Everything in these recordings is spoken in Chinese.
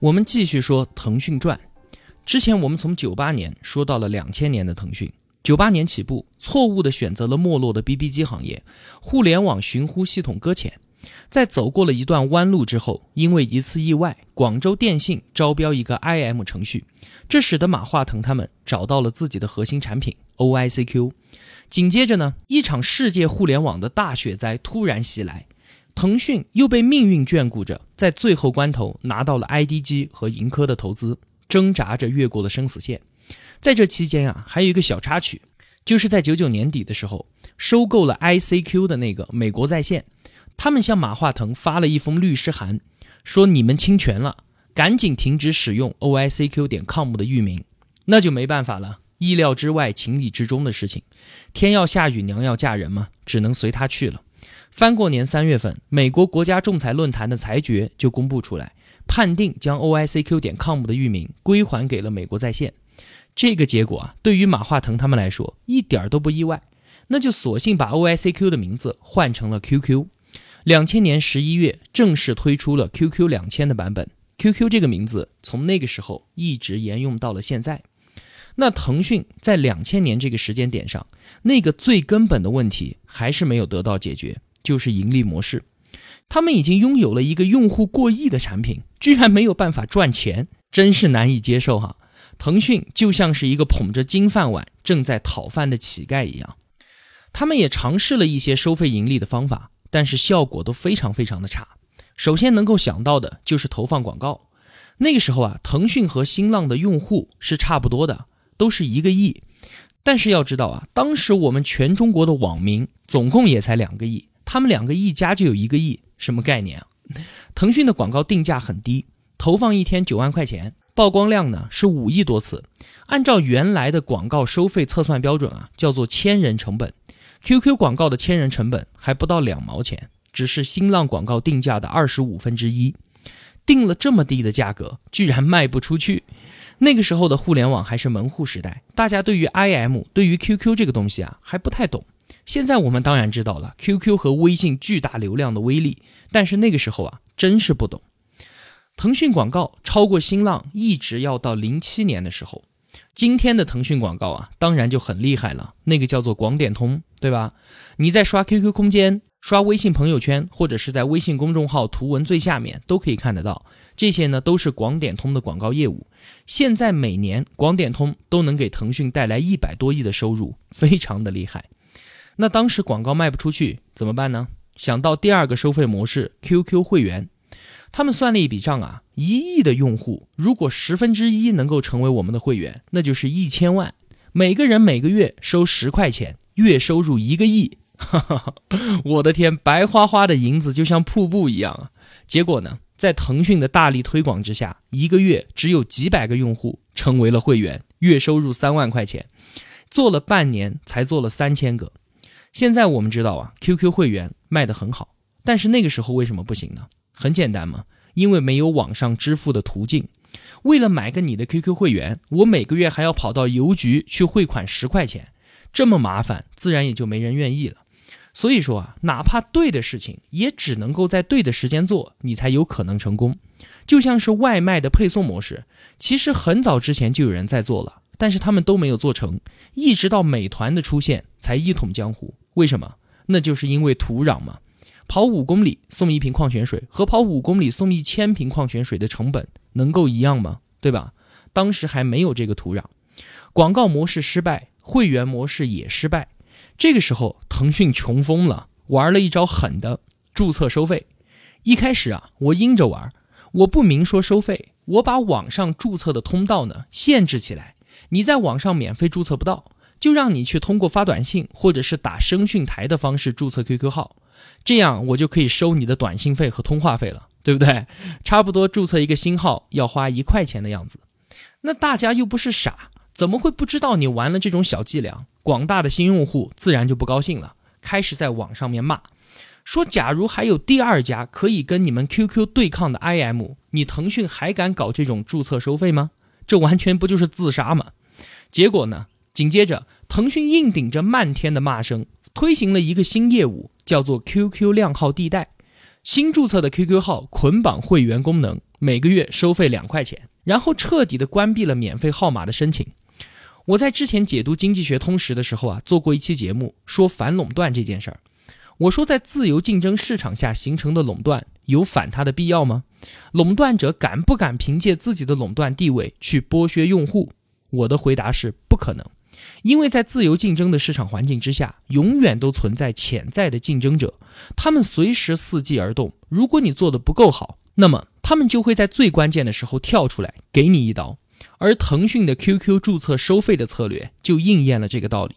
我们继续说腾讯传。之前我们从九八年说到了两千年的腾讯。九八年起步，错误地选择了没落的 BB 机行业，互联网寻呼系统搁浅。在走过了一段弯路之后，因为一次意外，广州电信招标一个 IM 程序，这使得马化腾他们找到了自己的核心产品 OICQ。紧接着呢，一场世界互联网的大雪灾突然袭来，腾讯又被命运眷顾着，在最后关头拿到了 IDG 和盈科的投资，挣扎着越过了生死线。在这期间啊，还有一个小插曲，就是在九九年底的时候，收购了 ICQ 的那个美国在线，他们向马化腾发了一封律师函，说你们侵权了，赶紧停止使用 OICQ 点 com 的域名。那就没办法了，意料之外，情理之中的事情，天要下雨，娘要嫁人嘛，只能随他去了。翻过年三月份，美国国家仲裁论坛的裁决就公布出来，判定将 OICQ 点 com 的域名归还给了美国在线。这个结果啊，对于马化腾他们来说一点都不意外，那就索性把 OICQ 的名字换成了 QQ。两千年十一月正式推出了 QQ 两千的版本，QQ 这个名字从那个时候一直沿用到了现在。那腾讯在两千年这个时间点上，那个最根本的问题还是没有得到解决，就是盈利模式。他们已经拥有了一个用户过亿的产品，居然没有办法赚钱，真是难以接受哈。腾讯就像是一个捧着金饭碗正在讨饭的乞丐一样，他们也尝试了一些收费盈利的方法，但是效果都非常非常的差。首先能够想到的就是投放广告。那个时候啊，腾讯和新浪的用户是差不多的，都是一个亿。但是要知道啊，当时我们全中国的网民总共也才两个亿，他们两个一加就有一个亿，什么概念啊？腾讯的广告定价很低，投放一天九万块钱。曝光量呢是五亿多次，按照原来的广告收费测算标准啊，叫做千人成本。QQ 广告的千人成本还不到两毛钱，只是新浪广告定价的二十五分之一。定了这么低的价格，居然卖不出去。那个时候的互联网还是门户时代，大家对于 IM、对于 QQ 这个东西啊还不太懂。现在我们当然知道了 QQ 和微信巨大流量的威力，但是那个时候啊真是不懂。腾讯广告超过新浪，一直要到零七年的时候。今天的腾讯广告啊，当然就很厉害了。那个叫做广点通，对吧？你在刷 QQ 空间、刷微信朋友圈，或者是在微信公众号图文最下面都可以看得到。这些呢，都是广点通的广告业务。现在每年广点通都能给腾讯带来一百多亿的收入，非常的厉害。那当时广告卖不出去怎么办呢？想到第二个收费模式 QQ 会员。他们算了一笔账啊，一亿的用户，如果十分之一能够成为我们的会员，那就是一千万，每个人每个月收十块钱，月收入一个亿，哈哈哈我的天，白花花的银子就像瀑布一样啊！结果呢，在腾讯的大力推广之下，一个月只有几百个用户成为了会员，月收入三万块钱，做了半年才做了三千个。现在我们知道啊，QQ 会员卖得很好，但是那个时候为什么不行呢？很简单嘛，因为没有网上支付的途径。为了买个你的 QQ 会员，我每个月还要跑到邮局去汇款十块钱，这么麻烦，自然也就没人愿意了。所以说啊，哪怕对的事情，也只能够在对的时间做，你才有可能成功。就像是外卖的配送模式，其实很早之前就有人在做了，但是他们都没有做成，一直到美团的出现才一统江湖。为什么？那就是因为土壤嘛。跑五公里送一瓶矿泉水和跑五公里送一千瓶矿泉水的成本能够一样吗？对吧？当时还没有这个土壤，广告模式失败，会员模式也失败。这个时候，腾讯穷疯了，玩了一招狠的，注册收费。一开始啊，我阴着玩，我不明说收费，我把网上注册的通道呢限制起来，你在网上免费注册不到，就让你去通过发短信或者是打声讯台的方式注册 QQ 号。这样我就可以收你的短信费和通话费了，对不对？差不多注册一个新号要花一块钱的样子。那大家又不是傻，怎么会不知道你玩了这种小伎俩？广大的新用户自然就不高兴了，开始在网上面骂，说假如还有第二家可以跟你们 QQ 对抗的 IM，你腾讯还敢搞这种注册收费吗？这完全不就是自杀吗？结果呢？紧接着，腾讯硬顶着漫天的骂声，推行了一个新业务，叫做 QQ 靓号地带。新注册的 QQ 号捆绑会员功能，每个月收费两块钱，然后彻底的关闭了免费号码的申请。我在之前解读《经济学通识》的时候啊，做过一期节目，说反垄断这件事儿。我说，在自由竞争市场下形成的垄断，有反它的必要吗？垄断者敢不敢凭借自己的垄断地位去剥削用户？我的回答是不可能。因为在自由竞争的市场环境之下，永远都存在潜在的竞争者，他们随时伺机而动。如果你做的不够好，那么他们就会在最关键的时候跳出来给你一刀。而腾讯的 QQ 注册收费的策略就应验了这个道理。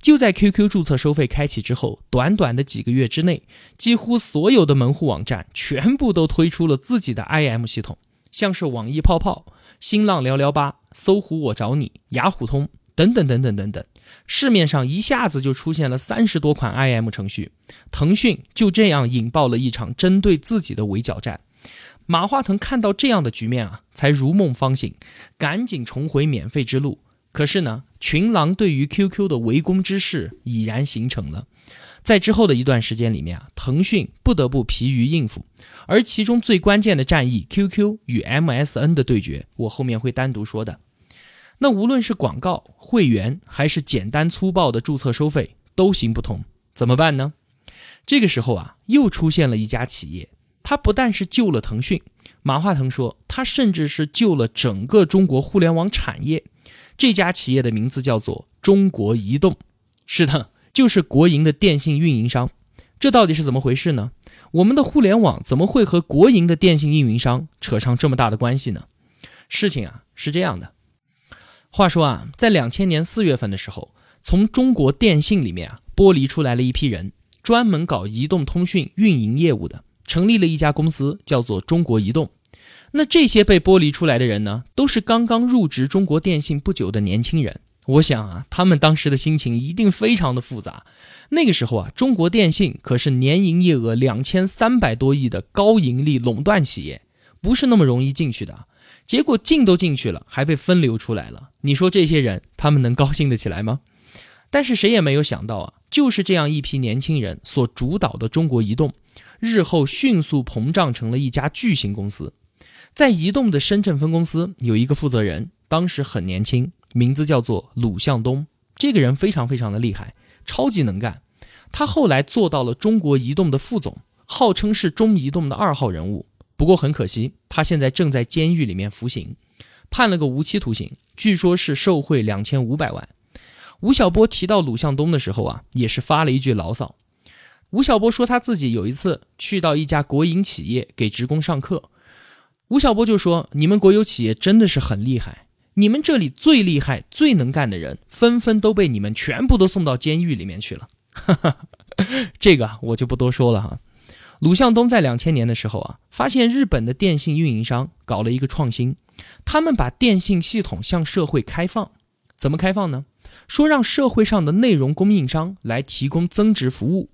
就在 QQ 注册收费开启之后，短短的几个月之内，几乎所有的门户网站全部都推出了自己的 IM 系统，像是网易泡泡、新浪聊聊吧、搜狐我找你、雅虎通。等等等等等等，市面上一下子就出现了三十多款 IM 程序，腾讯就这样引爆了一场针对自己的围剿战。马化腾看到这样的局面啊，才如梦方醒，赶紧重回免费之路。可是呢，群狼对于 QQ 的围攻之势已然形成了，在之后的一段时间里面啊，腾讯不得不疲于应付，而其中最关键的战役 QQ 与 MSN 的对决，我后面会单独说的。那无论是广告、会员，还是简单粗暴的注册收费，都行不通，怎么办呢？这个时候啊，又出现了一家企业，它不但是救了腾讯，马化腾说，它甚至是救了整个中国互联网产业。这家企业的名字叫做中国移动，是的，就是国营的电信运营商。这到底是怎么回事呢？我们的互联网怎么会和国营的电信运营商扯上这么大的关系呢？事情啊，是这样的。话说啊，在两千年四月份的时候，从中国电信里面啊剥离出来了一批人，专门搞移动通讯运营业务的，成立了一家公司，叫做中国移动。那这些被剥离出来的人呢，都是刚刚入职中国电信不久的年轻人。我想啊，他们当时的心情一定非常的复杂。那个时候啊，中国电信可是年营业额两千三百多亿的高盈利垄断企业，不是那么容易进去的。结果进都进去了，还被分流出来了。你说这些人他们能高兴得起来吗？但是谁也没有想到啊，就是这样一批年轻人所主导的中国移动，日后迅速膨胀成了一家巨型公司。在移动的深圳分公司有一个负责人，当时很年轻，名字叫做鲁向东。这个人非常非常的厉害，超级能干。他后来做到了中国移动的副总，号称是中移动的二号人物。不过很可惜，他现在正在监狱里面服刑，判了个无期徒刑，据说是受贿两千五百万。吴晓波提到鲁向东的时候啊，也是发了一句牢骚。吴晓波说他自己有一次去到一家国营企业给职工上课，吴晓波就说：“你们国有企业真的是很厉害，你们这里最厉害、最能干的人，纷纷都被你们全部都送到监狱里面去了。”这个我就不多说了哈。鲁向东在两千年的时候啊，发现日本的电信运营商搞了一个创新，他们把电信系统向社会开放。怎么开放呢？说让社会上的内容供应商来提供增值服务。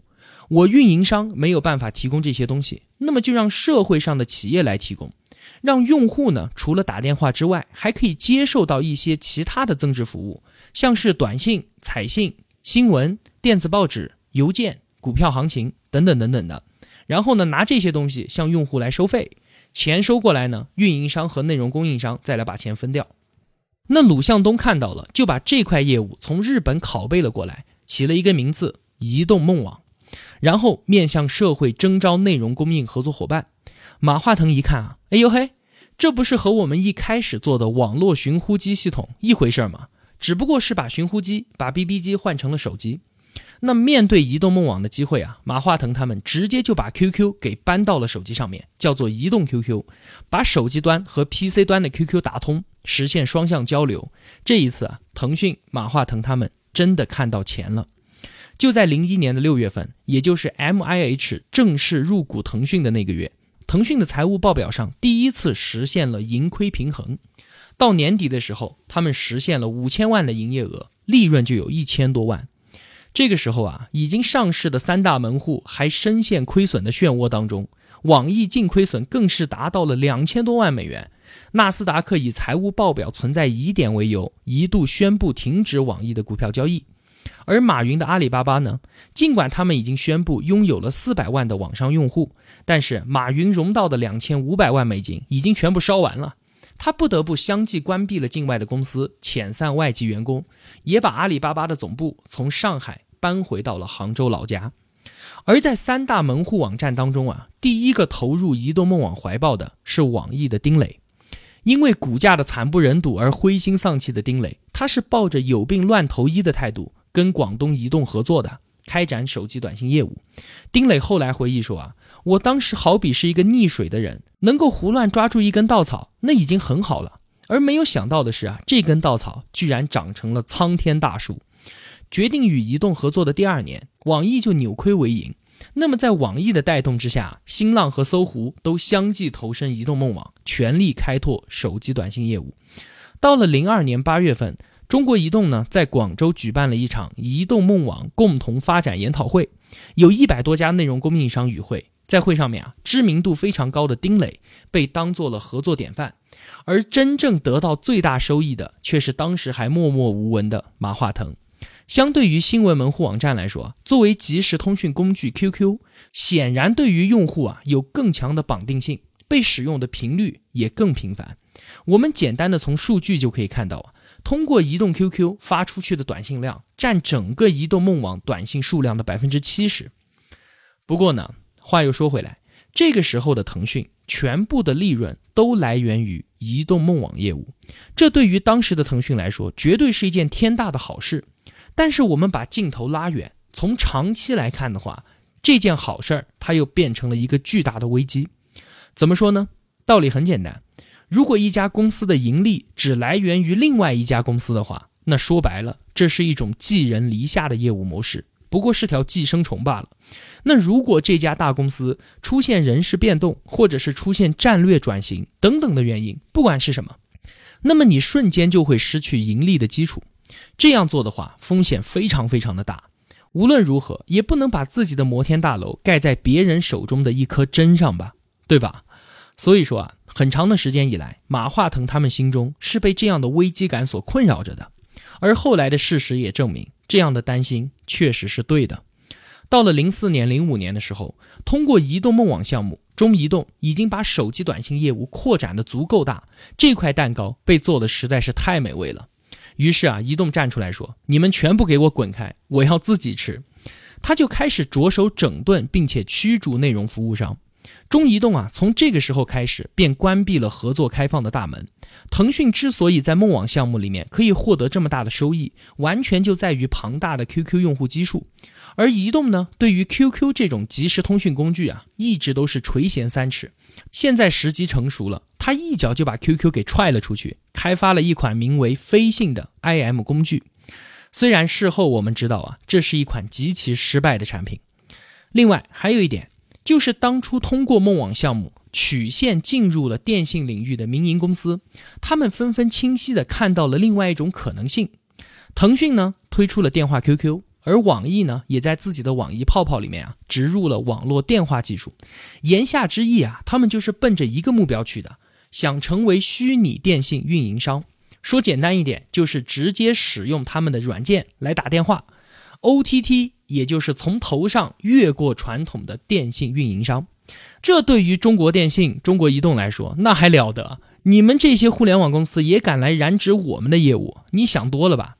我运营商没有办法提供这些东西，那么就让社会上的企业来提供，让用户呢除了打电话之外，还可以接受到一些其他的增值服务，像是短信、彩信、新闻、电子报纸、邮件、股票行情等等等等的。然后呢，拿这些东西向用户来收费，钱收过来呢，运营商和内容供应商再来把钱分掉。那鲁向东看到了，就把这块业务从日本拷贝了过来，起了一个名字“移动梦网”，然后面向社会征招内容供应合作伙伴。马化腾一看啊，哎呦嘿，这不是和我们一开始做的网络寻呼机系统一回事吗？只不过是把寻呼机、把 BB 机换成了手机。那面对移动梦网的机会啊，马化腾他们直接就把 QQ 给搬到了手机上面，叫做移动 QQ，把手机端和 PC 端的 QQ 打通，实现双向交流。这一次啊，腾讯、马化腾他们真的看到钱了。就在零一年的六月份，也就是 MIH 正式入股腾讯的那个月，腾讯的财务报表上第一次实现了盈亏平衡。到年底的时候，他们实现了五千万的营业额，利润就有一千多万。这个时候啊，已经上市的三大门户还深陷亏损的漩涡当中，网易净亏损更是达到了两千多万美元。纳斯达克以财务报表存在疑点为由，一度宣布停止网易的股票交易。而马云的阿里巴巴呢？尽管他们已经宣布拥有了四百万的网上用户，但是马云融到的两千五百万美金已经全部烧完了，他不得不相继关闭了境外的公司，遣散外籍员工，也把阿里巴巴的总部从上海搬回到了杭州老家。而在三大门户网站当中啊，第一个投入移动梦网怀抱的是网易的丁磊。因为股价的惨不忍睹而灰心丧气的丁磊，他是抱着有病乱投医的态度跟广东移动合作的，开展手机短信业务。丁磊后来回忆说啊，我当时好比是一个溺水的人，能够胡乱抓住一根稻草，那已经很好了。而没有想到的是啊，这根稻草居然长成了苍天大树。决定与移动合作的第二年，网易就扭亏为盈。那么，在网易的带动之下，新浪和搜狐都相继投身移动梦网，全力开拓手机短信业务。到了零二年八月份，中国移动呢在广州举办了一场移动梦网共同发展研讨会，有一百多家内容供应商与会。在会上面啊，知名度非常高的丁磊被当做了合作典范，而真正得到最大收益的却是当时还默默无闻的马化腾。相对于新闻门户网站来说，作为即时通讯工具，QQ 显然对于用户啊有更强的绑定性，被使用的频率也更频繁。我们简单的从数据就可以看到啊，通过移动 QQ 发出去的短信量占整个移动梦网短信数量的百分之七十。不过呢，话又说回来，这个时候的腾讯全部的利润都来源于移动梦网业务，这对于当时的腾讯来说，绝对是一件天大的好事。但是我们把镜头拉远，从长期来看的话，这件好事儿它又变成了一个巨大的危机。怎么说呢？道理很简单，如果一家公司的盈利只来源于另外一家公司的话，那说白了，这是一种寄人篱下的业务模式，不过是条寄生虫罢了。那如果这家大公司出现人事变动，或者是出现战略转型等等的原因，不管是什么，那么你瞬间就会失去盈利的基础。这样做的话，风险非常非常的大。无论如何，也不能把自己的摩天大楼盖在别人手中的一颗针上吧，对吧？所以说啊，很长的时间以来，马化腾他们心中是被这样的危机感所困扰着的。而后来的事实也证明，这样的担心确实是对的。到了零四年、零五年的时候，通过移动梦网项目，中移动已经把手机短信业务扩展的足够大，这块蛋糕被做的实在是太美味了。于是啊，移动站出来说：“你们全部给我滚开，我要自己吃。”他就开始着手整顿并且驱逐内容服务商。中移动啊，从这个时候开始便关闭了合作开放的大门。腾讯之所以在梦网项目里面可以获得这么大的收益，完全就在于庞大的 QQ 用户基数。而移动呢，对于 QQ 这种即时通讯工具啊，一直都是垂涎三尺。现在时机成熟了，他一脚就把 QQ 给踹了出去，开发了一款名为飞信的 IM 工具。虽然事后我们知道啊，这是一款极其失败的产品。另外还有一点。就是当初通过梦网项目曲线进入了电信领域的民营公司，他们纷纷清晰地看到了另外一种可能性。腾讯呢推出了电话 QQ，而网易呢也在自己的网易泡泡里面啊植入了网络电话技术。言下之意啊，他们就是奔着一个目标去的，想成为虚拟电信运营商。说简单一点，就是直接使用他们的软件来打电话。OTT 也就是从头上越过传统的电信运营商，这对于中国电信、中国移动来说，那还了得？你们这些互联网公司也敢来染指我们的业务？你想多了吧？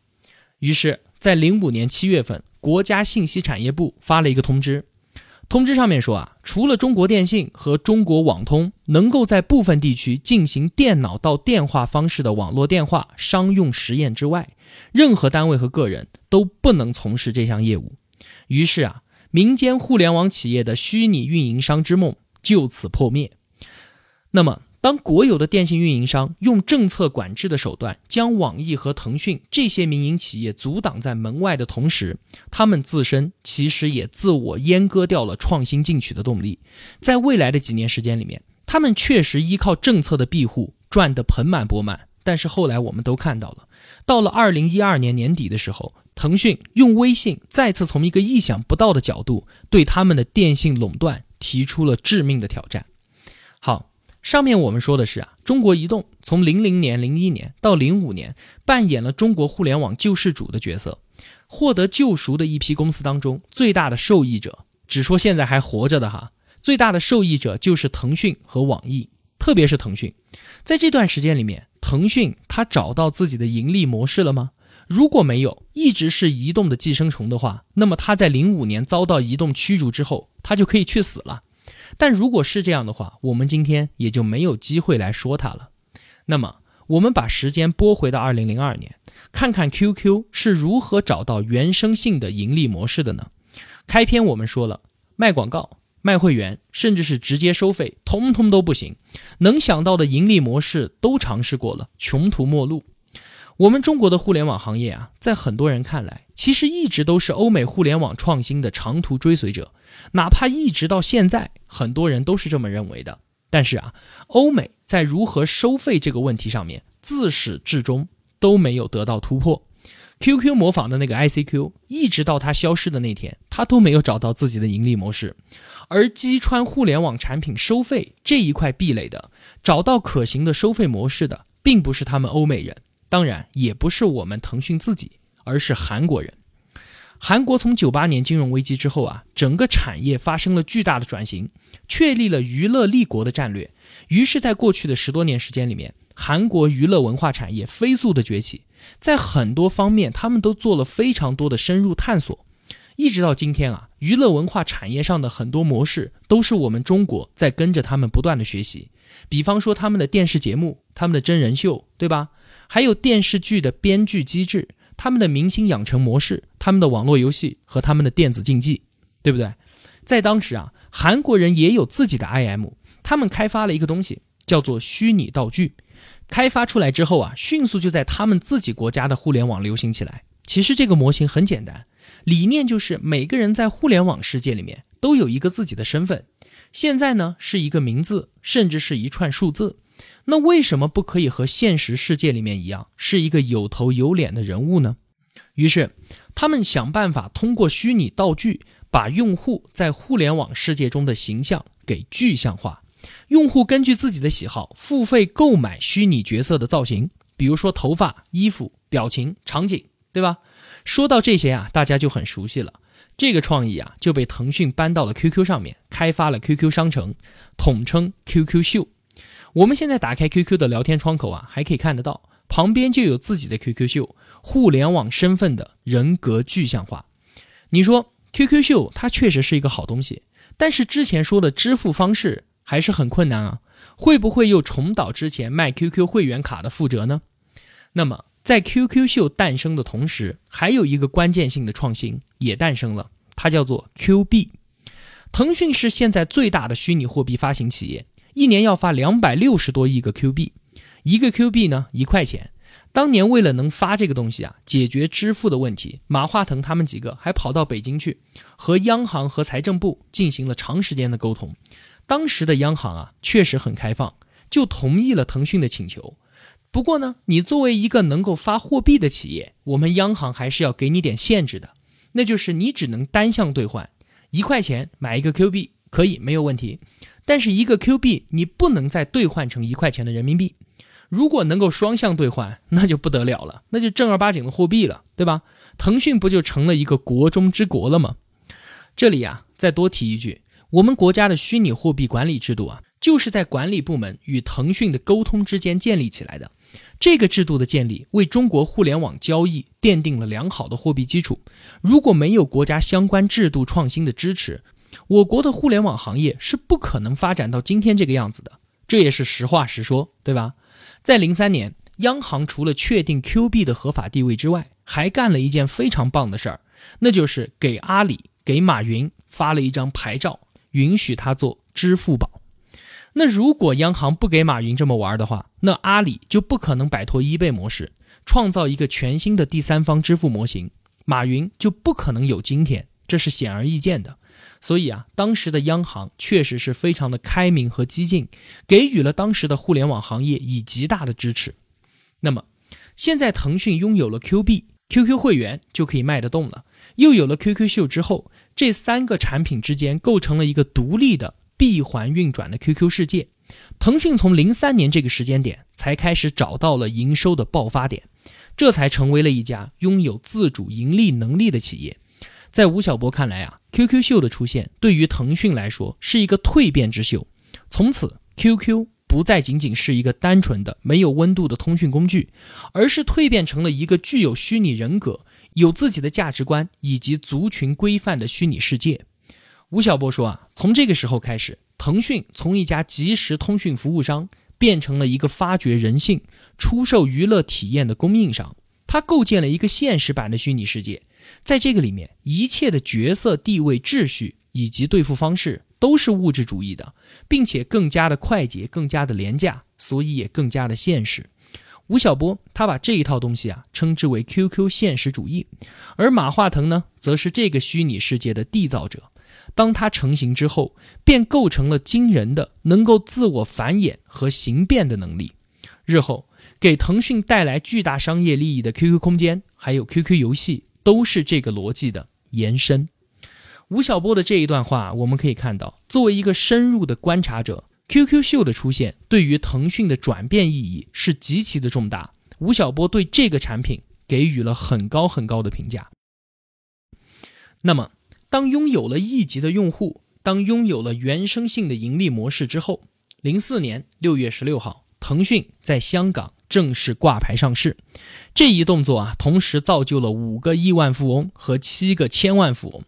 于是，在零五年七月份，国家信息产业部发了一个通知。通知上面说啊，除了中国电信和中国网通能够在部分地区进行电脑到电话方式的网络电话商用实验之外，任何单位和个人都不能从事这项业务。于是啊，民间互联网企业的虚拟运营商之梦就此破灭。那么，当国有的电信运营商用政策管制的手段将网易和腾讯这些民营企业阻挡在门外的同时，他们自身其实也自我阉割掉了创新进取的动力。在未来的几年时间里面，他们确实依靠政策的庇护赚得盆满钵满。但是后来我们都看到了，到了二零一二年年底的时候，腾讯用微信再次从一个意想不到的角度对他们的电信垄断提出了致命的挑战。好。上面我们说的是啊，中国移动从零零年、零一年到零五年，扮演了中国互联网救世主的角色，获得救赎的一批公司当中，最大的受益者，只说现在还活着的哈，最大的受益者就是腾讯和网易，特别是腾讯，在这段时间里面，腾讯它找到自己的盈利模式了吗？如果没有，一直是移动的寄生虫的话，那么它在零五年遭到移动驱逐之后，它就可以去死了。但如果是这样的话，我们今天也就没有机会来说它了。那么，我们把时间拨回到二零零二年，看看 QQ 是如何找到原生性的盈利模式的呢？开篇我们说了，卖广告、卖会员，甚至是直接收费，通通都不行。能想到的盈利模式都尝试过了，穷途末路。我们中国的互联网行业啊，在很多人看来，其实一直都是欧美互联网创新的长途追随者。哪怕一直到现在，很多人都是这么认为的。但是啊，欧美在如何收费这个问题上面，自始至终都没有得到突破。QQ 模仿的那个 ICQ，一直到它消失的那天，它都没有找到自己的盈利模式。而击穿互联网产品收费这一块壁垒的，找到可行的收费模式的，并不是他们欧美人，当然也不是我们腾讯自己，而是韩国人。韩国从九八年金融危机之后啊，整个产业发生了巨大的转型，确立了娱乐立国的战略。于是，在过去的十多年时间里面，韩国娱乐文化产业飞速的崛起，在很多方面，他们都做了非常多的深入探索。一直到今天啊，娱乐文化产业上的很多模式，都是我们中国在跟着他们不断的学习。比方说，他们的电视节目、他们的真人秀，对吧？还有电视剧的编剧机制。他们的明星养成模式，他们的网络游戏和他们的电子竞技，对不对？在当时啊，韩国人也有自己的 IM，他们开发了一个东西叫做虚拟道具。开发出来之后啊，迅速就在他们自己国家的互联网流行起来。其实这个模型很简单，理念就是每个人在互联网世界里面都有一个自己的身份，现在呢是一个名字，甚至是一串数字。那为什么不可以和现实世界里面一样，是一个有头有脸的人物呢？于是，他们想办法通过虚拟道具，把用户在互联网世界中的形象给具象化。用户根据自己的喜好付费购买虚拟角色的造型，比如说头发、衣服、表情、场景，对吧？说到这些啊，大家就很熟悉了。这个创意啊，就被腾讯搬到了 QQ 上面，开发了 QQ 商城，统称 QQ 秀。我们现在打开 QQ 的聊天窗口啊，还可以看得到旁边就有自己的 QQ 秀，互联网身份的人格具象化。你说 QQ 秀它确实是一个好东西，但是之前说的支付方式还是很困难啊，会不会又重蹈之前卖 QQ 会员卡的覆辙呢？那么在 QQ 秀诞生的同时，还有一个关键性的创新也诞生了，它叫做 Q 币。腾讯是现在最大的虚拟货币发行企业。一年要发两百六十多亿个 Q 币，一个 Q 币呢一块钱。当年为了能发这个东西啊，解决支付的问题，马化腾他们几个还跑到北京去，和央行和财政部进行了长时间的沟通。当时的央行啊确实很开放，就同意了腾讯的请求。不过呢，你作为一个能够发货币的企业，我们央行还是要给你点限制的，那就是你只能单向兑换，一块钱买一个 Q 币可以没有问题。但是一个 Q 币你不能再兑换成一块钱的人民币，如果能够双向兑换，那就不得了了，那就正儿八经的货币了，对吧？腾讯不就成了一个国中之国了吗？这里呀，再多提一句，我们国家的虚拟货币管理制度啊，就是在管理部门与腾讯的沟通之间建立起来的。这个制度的建立，为中国互联网交易奠定了良好的货币基础。如果没有国家相关制度创新的支持，我国的互联网行业是不可能发展到今天这个样子的，这也是实话实说，对吧？在零三年，央行除了确定 Q 币的合法地位之外，还干了一件非常棒的事儿，那就是给阿里、给马云发了一张牌照，允许他做支付宝。那如果央行不给马云这么玩的话，那阿里就不可能摆脱一倍模式，创造一个全新的第三方支付模型，马云就不可能有今天，这是显而易见的。所以啊，当时的央行确实是非常的开明和激进，给予了当时的互联网行业以极大的支持。那么，现在腾讯拥有了 Q 币、QQ 会员就可以卖得动了，又有了 QQ 秀之后，这三个产品之间构成了一个独立的闭环运转的 QQ 世界。腾讯从零三年这个时间点才开始找到了营收的爆发点，这才成为了一家拥有自主盈利能力的企业。在吴晓波看来啊，QQ 秀的出现对于腾讯来说是一个蜕变之秀。从此，QQ 不再仅仅是一个单纯的没有温度的通讯工具，而是蜕变成了一个具有虚拟人格、有自己的价值观以及族群规范的虚拟世界。吴晓波说啊，从这个时候开始，腾讯从一家即时通讯服务商变成了一个发掘人性、出售娱乐体验的供应商。它构建了一个现实版的虚拟世界。在这个里面，一切的角色地位、秩序以及对付方式都是物质主义的，并且更加的快捷、更加的廉价，所以也更加的现实。吴晓波他把这一套东西啊称之为 QQ 现实主义，而马化腾呢，则是这个虚拟世界的缔造者。当它成型之后，便构成了惊人的能够自我繁衍和形变的能力。日后给腾讯带来巨大商业利益的 QQ 空间，还有 QQ 游戏。都是这个逻辑的延伸。吴晓波的这一段话，我们可以看到，作为一个深入的观察者，QQ 秀的出现对于腾讯的转变意义是极其的重大。吴晓波对这个产品给予了很高很高的评价。那么，当拥有了亿级的用户，当拥有了原生性的盈利模式之后，零四年六月十六号，腾讯在香港。正式挂牌上市，这一动作啊，同时造就了五个亿万富翁和七个千万富翁。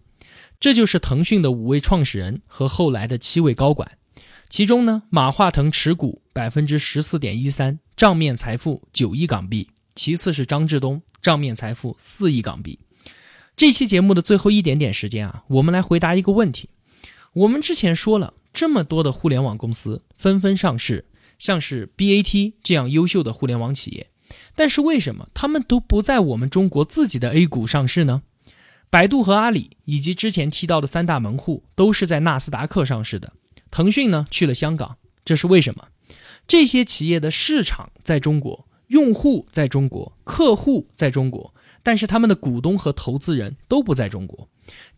这就是腾讯的五位创始人和后来的七位高管。其中呢，马化腾持股百分之十四点一三，账面财富九亿港币。其次是张志东，账面财富四亿港币。这期节目的最后一点点时间啊，我们来回答一个问题。我们之前说了，这么多的互联网公司纷纷上市。像是 BAT 这样优秀的互联网企业，但是为什么他们都不在我们中国自己的 A 股上市呢？百度和阿里以及之前提到的三大门户都是在纳斯达克上市的，腾讯呢去了香港，这是为什么？这些企业的市场在中国，用户在中国，客户在中国，但是他们的股东和投资人都不在中国。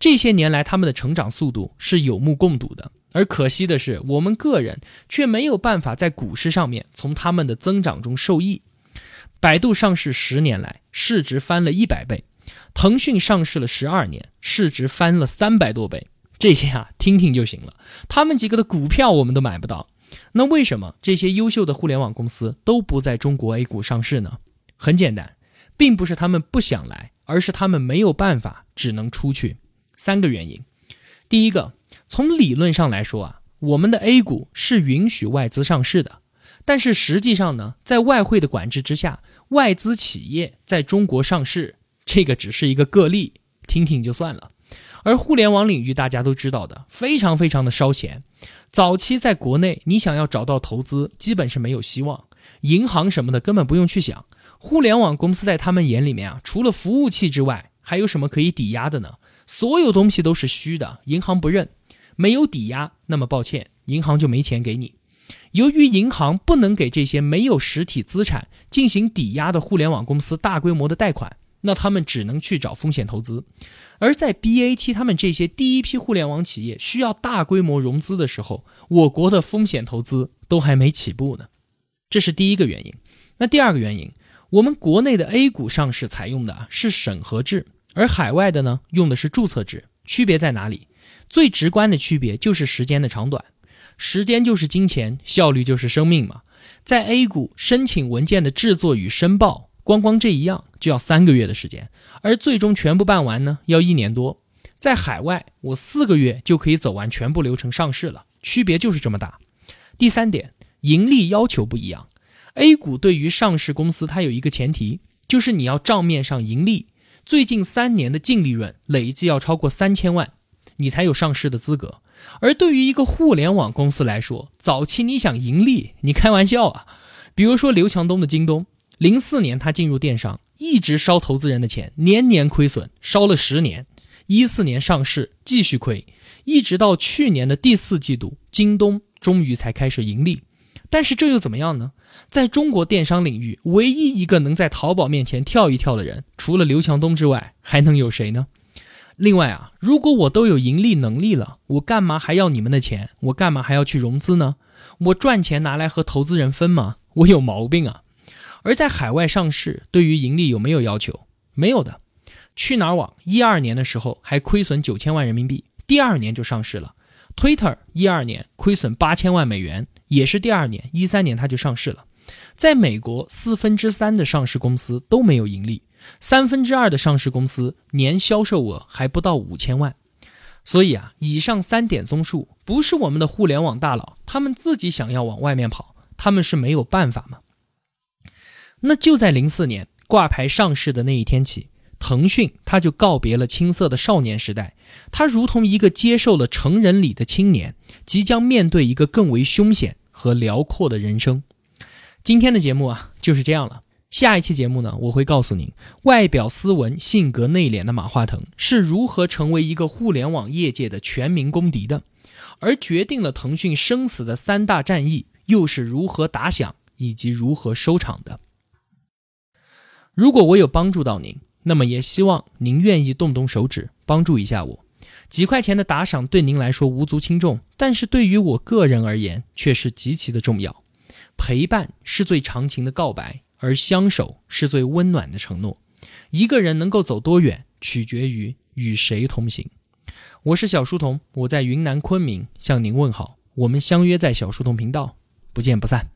这些年来，他们的成长速度是有目共睹的。而可惜的是，我们个人却没有办法在股市上面从他们的增长中受益。百度上市十年来，市值翻了一百倍；腾讯上市了十二年，市值翻了三百多倍。这些啊，听听就行了。他们几个的股票我们都买不到。那为什么这些优秀的互联网公司都不在中国 A 股上市呢？很简单，并不是他们不想来，而是他们没有办法，只能出去。三个原因。第一个。从理论上来说啊，我们的 A 股是允许外资上市的，但是实际上呢，在外汇的管制之下，外资企业在中国上市，这个只是一个个例，听听就算了。而互联网领域大家都知道的，非常非常的烧钱。早期在国内，你想要找到投资，基本是没有希望，银行什么的根本不用去想。互联网公司在他们眼里面啊，除了服务器之外，还有什么可以抵押的呢？所有东西都是虚的，银行不认。没有抵押，那么抱歉，银行就没钱给你。由于银行不能给这些没有实体资产进行抵押的互联网公司大规模的贷款，那他们只能去找风险投资。而在 BAT 他们这些第一批互联网企业需要大规模融资的时候，我国的风险投资都还没起步呢。这是第一个原因。那第二个原因，我们国内的 A 股上市采用的是审核制，而海外的呢用的是注册制，区别在哪里？最直观的区别就是时间的长短，时间就是金钱，效率就是生命嘛。在 A 股申请文件的制作与申报，光光这一样就要三个月的时间，而最终全部办完呢，要一年多。在海外，我四个月就可以走完全部流程上市了，区别就是这么大。第三点，盈利要求不一样。A 股对于上市公司，它有一个前提，就是你要账面上盈利，最近三年的净利润累计要超过三千万。你才有上市的资格。而对于一个互联网公司来说，早期你想盈利，你开玩笑啊！比如说刘强东的京东，零四年他进入电商，一直烧投资人的钱，年年亏损，烧了十年。一四年上市，继续亏，一直到去年的第四季度，京东终于才开始盈利。但是这又怎么样呢？在中国电商领域，唯一一个能在淘宝面前跳一跳的人，除了刘强东之外，还能有谁呢？另外啊，如果我都有盈利能力了，我干嘛还要你们的钱？我干嘛还要去融资呢？我赚钱拿来和投资人分吗？我有毛病啊！而在海外上市，对于盈利有没有要求？没有的。去哪儿网一二年的时候还亏损九千万人民币，第二年就上市了。Twitter 一二年亏损八千万美元，也是第二年，一三年它就上市了。在美国，四分之三的上市公司都没有盈利。三分之二的上市公司年销售额还不到五千万，所以啊，以上三点综述不是我们的互联网大佬他们自己想要往外面跑，他们是没有办法吗？那就在零四年挂牌上市的那一天起，腾讯他就告别了青涩的少年时代，他如同一个接受了成人礼的青年，即将面对一个更为凶险和辽阔的人生。今天的节目啊，就是这样了。下一期节目呢，我会告诉您，外表斯文、性格内敛的马化腾是如何成为一个互联网业界的全民公敌的，而决定了腾讯生死的三大战役又是如何打响以及如何收场的。如果我有帮助到您，那么也希望您愿意动动手指帮助一下我。几块钱的打赏对您来说无足轻重，但是对于我个人而言却是极其的重要。陪伴是最长情的告白。而相守是最温暖的承诺。一个人能够走多远，取决于与谁同行。我是小书童，我在云南昆明向您问好。我们相约在小书童频道，不见不散。